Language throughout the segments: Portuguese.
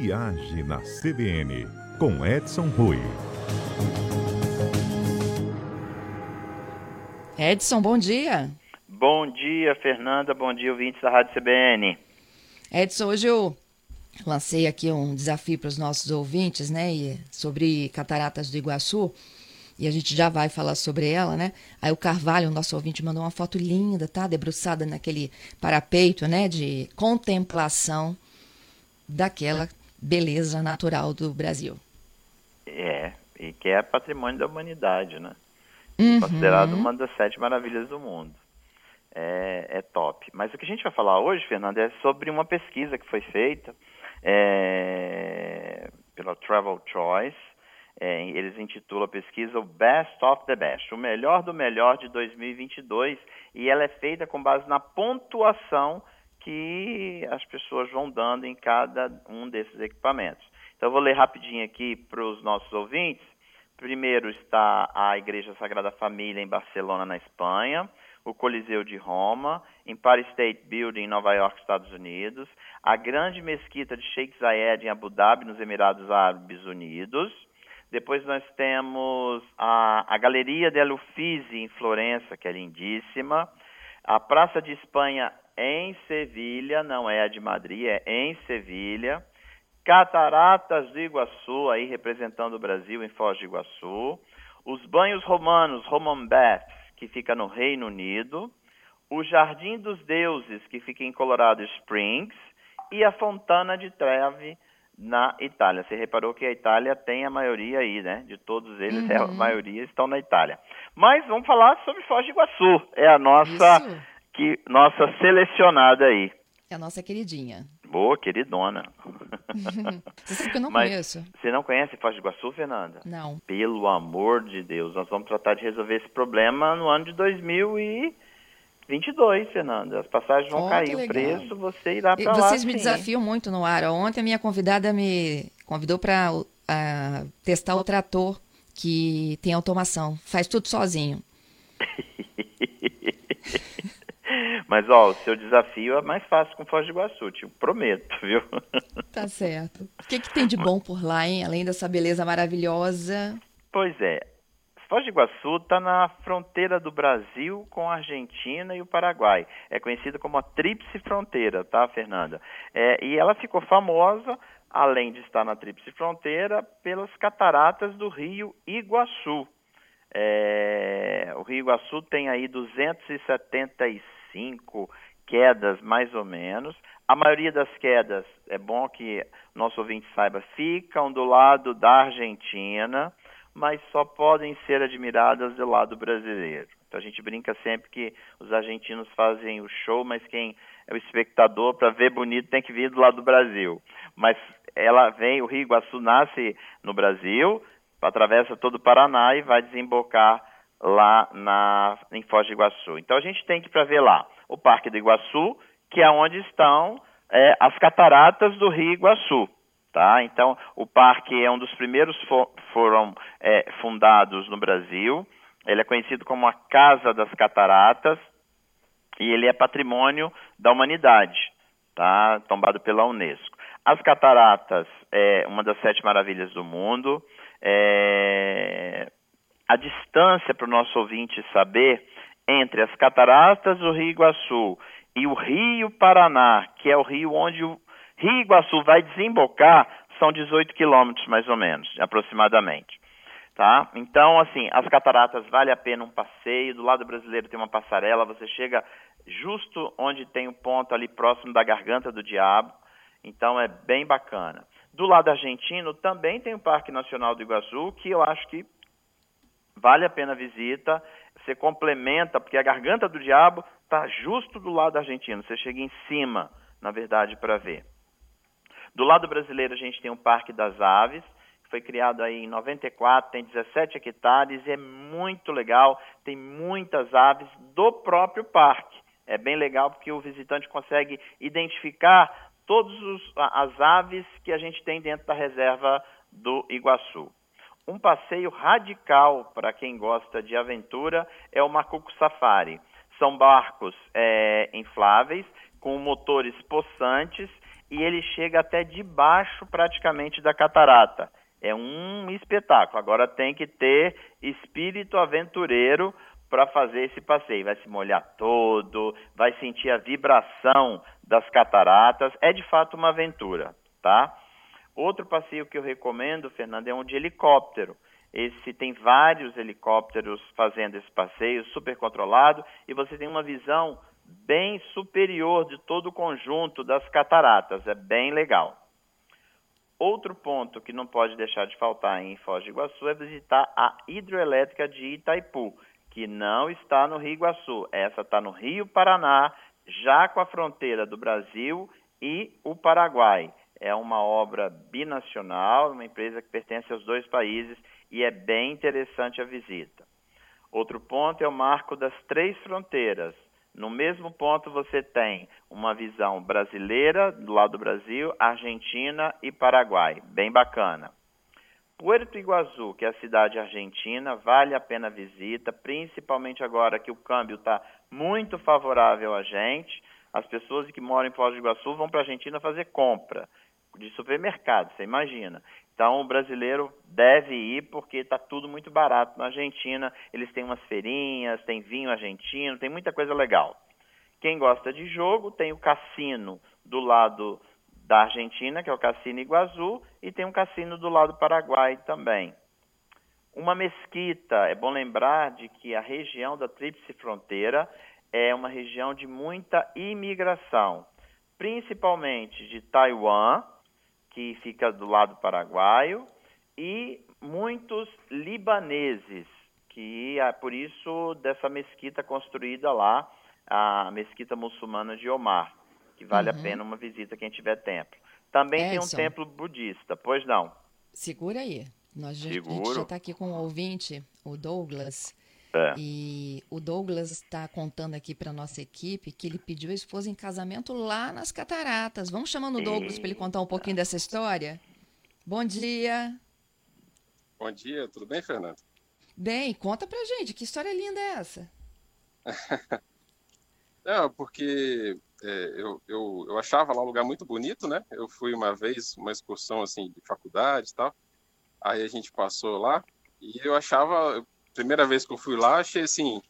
Viagem na CBN, com Edson Rui. Edson, bom dia. Bom dia, Fernanda. Bom dia, ouvintes da Rádio CBN. Edson, hoje eu lancei aqui um desafio para os nossos ouvintes, né, sobre cataratas do Iguaçu. E a gente já vai falar sobre ela, né? Aí o Carvalho, o nosso ouvinte, mandou uma foto linda, tá? Debruçada naquele parapeito, né? De contemplação daquela beleza natural do Brasil. É, e que é patrimônio da humanidade, né? Uhum. Considerado uma das sete maravilhas do mundo. É, é, top. Mas o que a gente vai falar hoje, Fernanda, é sobre uma pesquisa que foi feita é, pela Travel Choice. É, eles intitulam a pesquisa o Best of the Best, o melhor do melhor de 2022, e ela é feita com base na pontuação que as pessoas vão dando em cada um desses equipamentos. Então, eu vou ler rapidinho aqui para os nossos ouvintes. Primeiro está a Igreja Sagrada Família em Barcelona, na Espanha, o Coliseu de Roma, Empire State Building em Nova York, Estados Unidos, a Grande Mesquita de Sheikh Zayed em Abu Dhabi, nos Emirados Árabes Unidos. Depois nós temos a, a Galeria del Uffizi em Florença, que é lindíssima. A Praça de Espanha em Sevilha, não é a de Madrid, é em Sevilha. Cataratas do Iguaçu, aí representando o Brasil em Foz do Iguaçu. Os banhos romanos, Roman Baths, que fica no Reino Unido. O Jardim dos Deuses, que fica em Colorado Springs. E a Fontana de Trevi, na Itália. Você reparou que a Itália tem a maioria aí, né? De todos eles, uhum. a maioria estão na Itália. Mas vamos falar sobre Foz do Iguaçu. É a nossa que nossa selecionada aí. É a nossa queridinha. Boa, queridona. você sabe que eu não Mas conheço. Você não conhece Foz do Iguaçu, Fernanda? Não. Pelo amor de Deus, nós vamos tratar de resolver esse problema no ano de 2022, Fernanda. As passagens vão oh, cair o preço, você irá para lá. Vocês me sim. desafiam muito no ar. Ontem a minha convidada me convidou para uh, testar o trator que tem automação, faz tudo sozinho. Mas, ó, o seu desafio é mais fácil com Foz do Iguaçu, te prometo, viu? Tá certo. O que, que tem de bom por lá, hein? Além dessa beleza maravilhosa. Pois é. Foz do Iguaçu está na fronteira do Brasil com a Argentina e o Paraguai. É conhecida como a Tríplice Fronteira, tá, Fernanda? É, e ela ficou famosa, além de estar na Tríplice Fronteira, pelas cataratas do rio Iguaçu. É, o Rio Iguaçu tem aí 275 cinco quedas mais ou menos. A maioria das quedas, é bom que nosso ouvinte saiba, ficam do lado da Argentina, mas só podem ser admiradas do lado brasileiro. Então a gente brinca sempre que os argentinos fazem o show, mas quem é o espectador para ver bonito tem que vir do lado do Brasil. Mas ela vem, o Rio Iguaçu nasce no Brasil, atravessa todo o Paraná e vai desembocar lá na, em Foz do Iguaçu. Então a gente tem que para ver lá o Parque do Iguaçu, que é onde estão é, as cataratas do Rio Iguaçu. Tá? Então, o parque é um dos primeiros for, foram é, fundados no Brasil. Ele é conhecido como a Casa das Cataratas e ele é patrimônio da humanidade, tá? tombado pela Unesco. As cataratas é uma das sete maravilhas do mundo. É, a distância para o nosso ouvinte saber entre as cataratas do Rio Iguaçu e o Rio Paraná, que é o rio onde o Rio Iguaçu vai desembocar, são 18 quilômetros mais ou menos, aproximadamente. Tá? Então, assim, as cataratas vale a pena um passeio. Do lado brasileiro tem uma passarela, você chega justo onde tem o um ponto ali próximo da garganta do diabo. Então é bem bacana. Do lado argentino também tem o Parque Nacional do Iguaçu, que eu acho que vale a pena a visita, você complementa, porque a garganta do diabo está justo do lado argentino, você chega em cima, na verdade, para ver. Do lado brasileiro, a gente tem o Parque das Aves, que foi criado aí em 94, tem 17 hectares, é muito legal, tem muitas aves do próprio parque. É bem legal porque o visitante consegue identificar todas as aves que a gente tem dentro da reserva do Iguaçu. Um passeio radical para quem gosta de aventura é o Macuco Safari. São barcos é, infláveis com motores possantes e ele chega até debaixo praticamente da catarata. É um espetáculo. Agora tem que ter espírito aventureiro para fazer esse passeio. Vai se molhar todo, vai sentir a vibração das cataratas. É de fato uma aventura, tá? Outro passeio que eu recomendo, Fernando, é um de helicóptero. Esse tem vários helicópteros fazendo esse passeio, super controlado, e você tem uma visão bem superior de todo o conjunto das cataratas. É bem legal. Outro ponto que não pode deixar de faltar em Foz do Iguaçu é visitar a hidroelétrica de Itaipu, que não está no Rio Iguaçu. Essa está no Rio Paraná, já com a fronteira do Brasil e o Paraguai. É uma obra binacional, uma empresa que pertence aos dois países e é bem interessante a visita. Outro ponto é o marco das três fronteiras. No mesmo ponto você tem uma visão brasileira do lado do Brasil, Argentina e Paraguai, bem bacana. Puerto Iguaçu, que é a cidade argentina, vale a pena a visita, principalmente agora que o câmbio está muito favorável a gente. As pessoas que moram em Foz do Iguaçu vão para a Argentina fazer compra de supermercado, você imagina. Então o brasileiro deve ir porque está tudo muito barato na Argentina. Eles têm umas feirinhas, tem vinho argentino, tem muita coisa legal. Quem gosta de jogo tem o cassino do lado da Argentina, que é o Cassino Iguaçu, e tem um cassino do lado do Paraguai também. Uma mesquita, é bom lembrar de que a região da Tríplice Fronteira é uma região de muita imigração, principalmente de Taiwan, que fica do lado paraguaio, e muitos libaneses, que é por isso dessa mesquita construída lá, a mesquita muçulmana de Omar, que vale uhum. a pena uma visita quem tiver tempo. Também Edson, tem um templo budista, pois não? Segura aí. Nós já, a gente já está aqui com um ouvinte, o Douglas, é. E o Douglas está contando aqui para nossa equipe que ele pediu a esposa em casamento lá nas Cataratas. Vamos chamando o Douglas para ele contar um pouquinho dessa história? Bom dia. Bom dia, tudo bem, Fernando? Bem, conta pra gente, que história linda é essa? Não, porque é, eu, eu, eu achava lá um lugar muito bonito, né? Eu fui uma vez, uma excursão assim de faculdade e tal. Aí a gente passou lá e eu achava, primeira vez que eu fui lá, achei assim,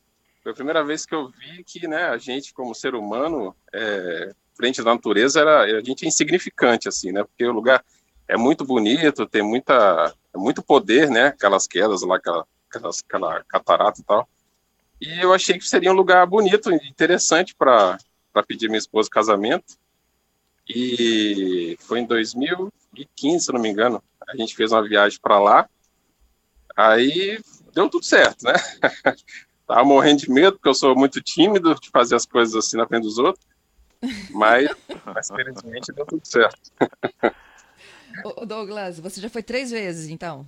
foi a primeira vez que eu vi que, né, a gente como ser humano, é, frente à natureza, era, a gente é insignificante, assim, né, porque o lugar é muito bonito, tem muita, é muito poder, né, aquelas quedas lá, aquela, aquelas, aquela catarata e tal, e eu achei que seria um lugar bonito, interessante para pedir minha esposa casamento, e foi em 2015, se não me engano, a gente fez uma viagem para lá, aí deu tudo certo, né? Tava morrendo de medo, porque eu sou muito tímido de fazer as coisas assim na frente dos outros. Mas, mas felizmente deu tudo certo. Ô Douglas, você já foi três vezes, então?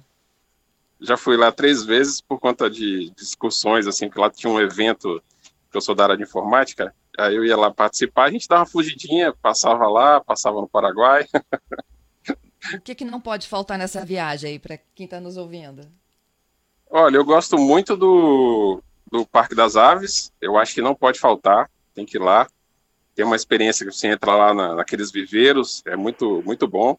Já fui lá três vezes por conta de discussões, assim, que lá tinha um evento que eu sou da área de informática, aí eu ia lá participar, a gente dava uma fugidinha, passava lá, passava no Paraguai. O que, que não pode faltar nessa viagem aí, para quem está nos ouvindo? Olha, eu gosto muito do, do Parque das Aves. Eu acho que não pode faltar. Tem que ir lá. Tem uma experiência que você entra lá na, naqueles viveiros. É muito, muito bom.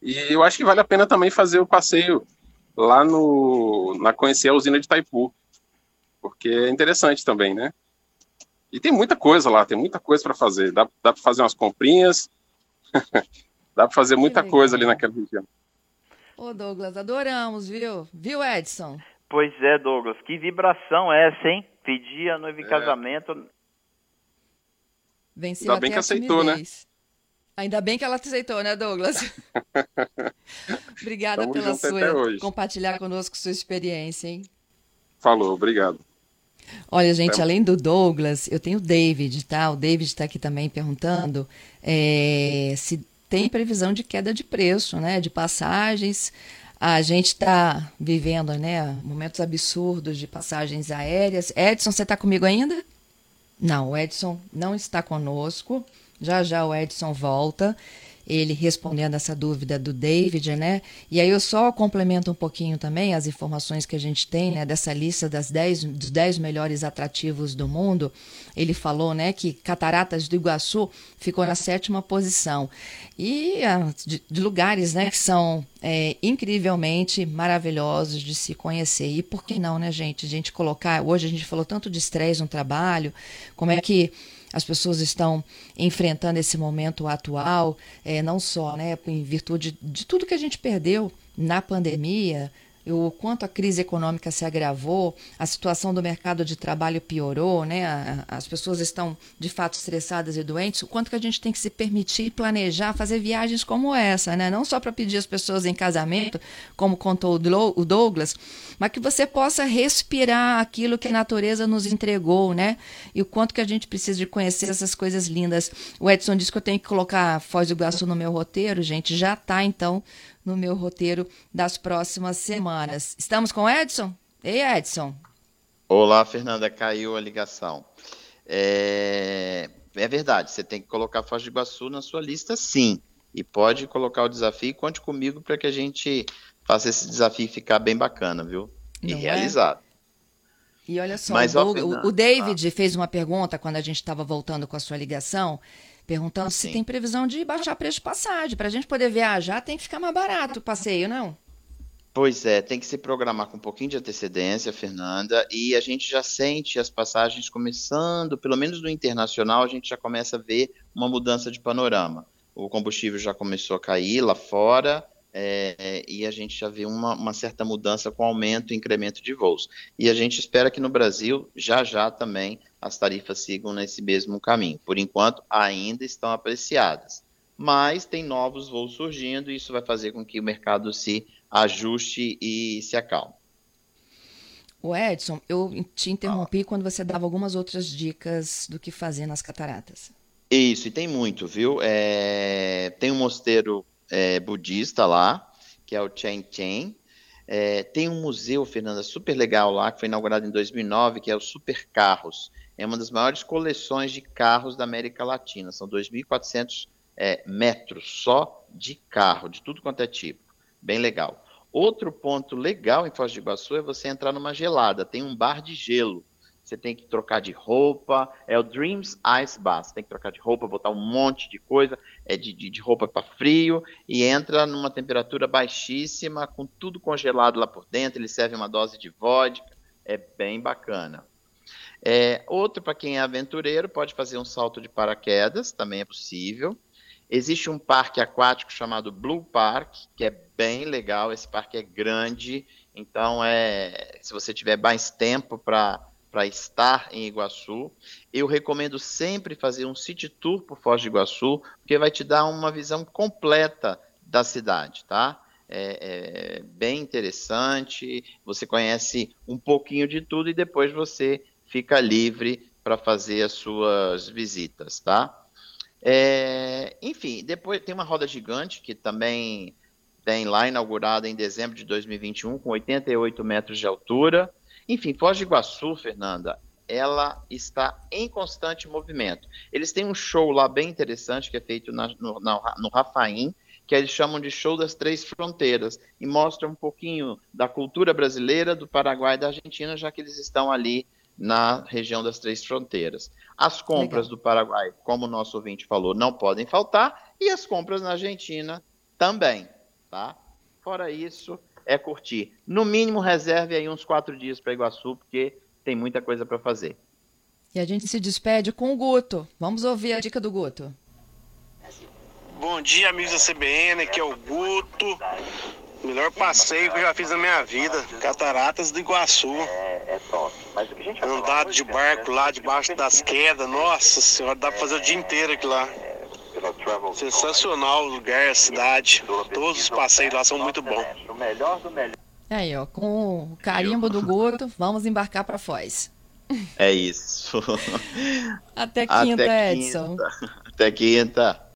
E eu acho que vale a pena também fazer o passeio lá no na conhecer a usina de Itaipu, porque é interessante também, né? E tem muita coisa lá, tem muita coisa para fazer. Dá, dá para fazer umas comprinhas, dá para fazer muita coisa ali naquela região. Ô, Douglas, adoramos, viu? Viu, Edson? Pois é, Douglas. Que vibração é essa, hein? Pedir a noiva em é. casamento. Venceu Ainda bem que aceitou, né? Ainda bem que ela aceitou, né, Douglas? Obrigada Tamo pela sua compartilhar conosco sua experiência, hein? Falou, obrigado. Olha, gente, além do Douglas, eu tenho o David, tá? O David está aqui também perguntando é, se tem previsão de queda de preço, né, de passagens. A gente está vivendo né, momentos absurdos de passagens aéreas. Edson, você está comigo ainda? Não, o Edson não está conosco. Já já o Edson volta. Ele respondendo essa dúvida do David, né? E aí eu só complemento um pouquinho também as informações que a gente tem, né, dessa lista das 10 dos 10 melhores atrativos do mundo. Ele falou, né, que Cataratas do Iguaçu ficou na sétima posição. E ah, de, lugares, né, que são é, incrivelmente maravilhosos de se conhecer. E por que não, né, gente? A gente colocar, hoje a gente falou tanto de estresse no trabalho, como é que as pessoas estão enfrentando esse momento atual, é, não só né, em virtude de tudo que a gente perdeu na pandemia, o quanto a crise econômica se agravou, a situação do mercado de trabalho piorou, né? as pessoas estão de fato estressadas e doentes, o quanto que a gente tem que se permitir planejar fazer viagens como essa, né? Não só para pedir as pessoas em casamento, como contou o Douglas, mas que você possa respirar aquilo que a natureza nos entregou, né? E o quanto que a gente precisa de conhecer essas coisas lindas. O Edson disse que eu tenho que colocar Foz do Iguaçu no meu roteiro, gente, já está então no meu roteiro das próximas semanas. Estamos com Edson? Ei, Edson. Olá, Fernanda, caiu a ligação. É, é verdade, você tem que colocar Foz do Iguaçu na sua lista, sim. E pode colocar o desafio conte comigo para que a gente faça esse desafio ficar bem bacana, viu? E Não é? realizado. É? E olha só, Mas, o, o, David ah. fez uma pergunta quando a gente estava voltando com a sua ligação perguntando se tem previsão de baixar preço de passagem. Para a gente poder viajar, tem que ficar mais barato o passeio, não? Pois é, tem que se programar com um pouquinho de antecedência, Fernanda, e a gente já sente as passagens começando, pelo menos no internacional, a gente já começa a ver uma mudança de panorama. O combustível já começou a cair lá fora, é, e a gente já vê uma, uma, certa mudança com aumento e incremento de voos. E a gente espera que no Brasil, já já também, as tarifas sigam nesse mesmo caminho. Por enquanto, ainda estão apreciadas. Mas tem novos voos surgindo e isso vai fazer com que o mercado se ajuste e se acalme. O Edson, eu te interrompi ah. quando você dava algumas outras dicas do que fazer nas cataratas. Isso, e tem muito, viu? É, tem um mosteiro é, budista lá, que é o Chen Chen. É, tem um museu, Fernanda, super legal lá, que foi inaugurado em 2009, que é o Super Carros. É uma das maiores coleções de carros da América Latina. São 2.400 é, metros só de carro, de tudo quanto é tipo. Bem legal. Outro ponto legal em Foz do Iguaçu é você entrar numa gelada. Tem um bar de gelo você tem que trocar de roupa, é o Dreams Ice Bath, você tem que trocar de roupa, botar um monte de coisa, é de, de, de roupa para frio, e entra numa temperatura baixíssima, com tudo congelado lá por dentro, ele serve uma dose de vodka, é bem bacana. É, outro, para quem é aventureiro, pode fazer um salto de paraquedas, também é possível. Existe um parque aquático chamado Blue Park, que é bem legal, esse parque é grande, então é, se você tiver mais tempo para para estar em Iguaçu. Eu recomendo sempre fazer um city tour por Foz do Iguaçu, porque vai te dar uma visão completa da cidade, tá? É, é, bem interessante, você conhece um pouquinho de tudo e depois você fica livre para fazer as suas visitas, tá? É, enfim, depois tem uma roda gigante que também tem lá inaugurada em dezembro de 2021 com 88 metros de altura. Enfim, Foz do Iguaçu, Fernanda, ela está em constante movimento. Eles têm um show lá bem interessante que é feito na, no, na, no Rafaim, que eles chamam de show das três fronteiras, e mostra um pouquinho da cultura brasileira, do Paraguai e da Argentina, já que eles estão ali na região das três fronteiras. As compras Legal. do Paraguai, como o nosso ouvinte falou, não podem faltar, e as compras na Argentina também, tá? Fora isso, é curtir. No mínimo, reserve aí uns quatro dias para Iguaçu, porque tem muita coisa para fazer. E a gente se despede com o Guto. Vamos ouvir a dica do Guto. Bom dia, amigos da CBN, aqui é o Guto. Melhor passeio que eu já fiz na minha vida, Cataratas do Iguaçu. Andado de barco lá debaixo das quedas, nossa senhora, dá pra fazer o dia inteiro aqui lá. Sensacional o lugar, a cidade. Todos os passeios lá são muito bons. Aí, ó, com o carimbo do Guto, vamos embarcar para Foz. É isso. Até quinta, Até quinta. Edson. Até quinta.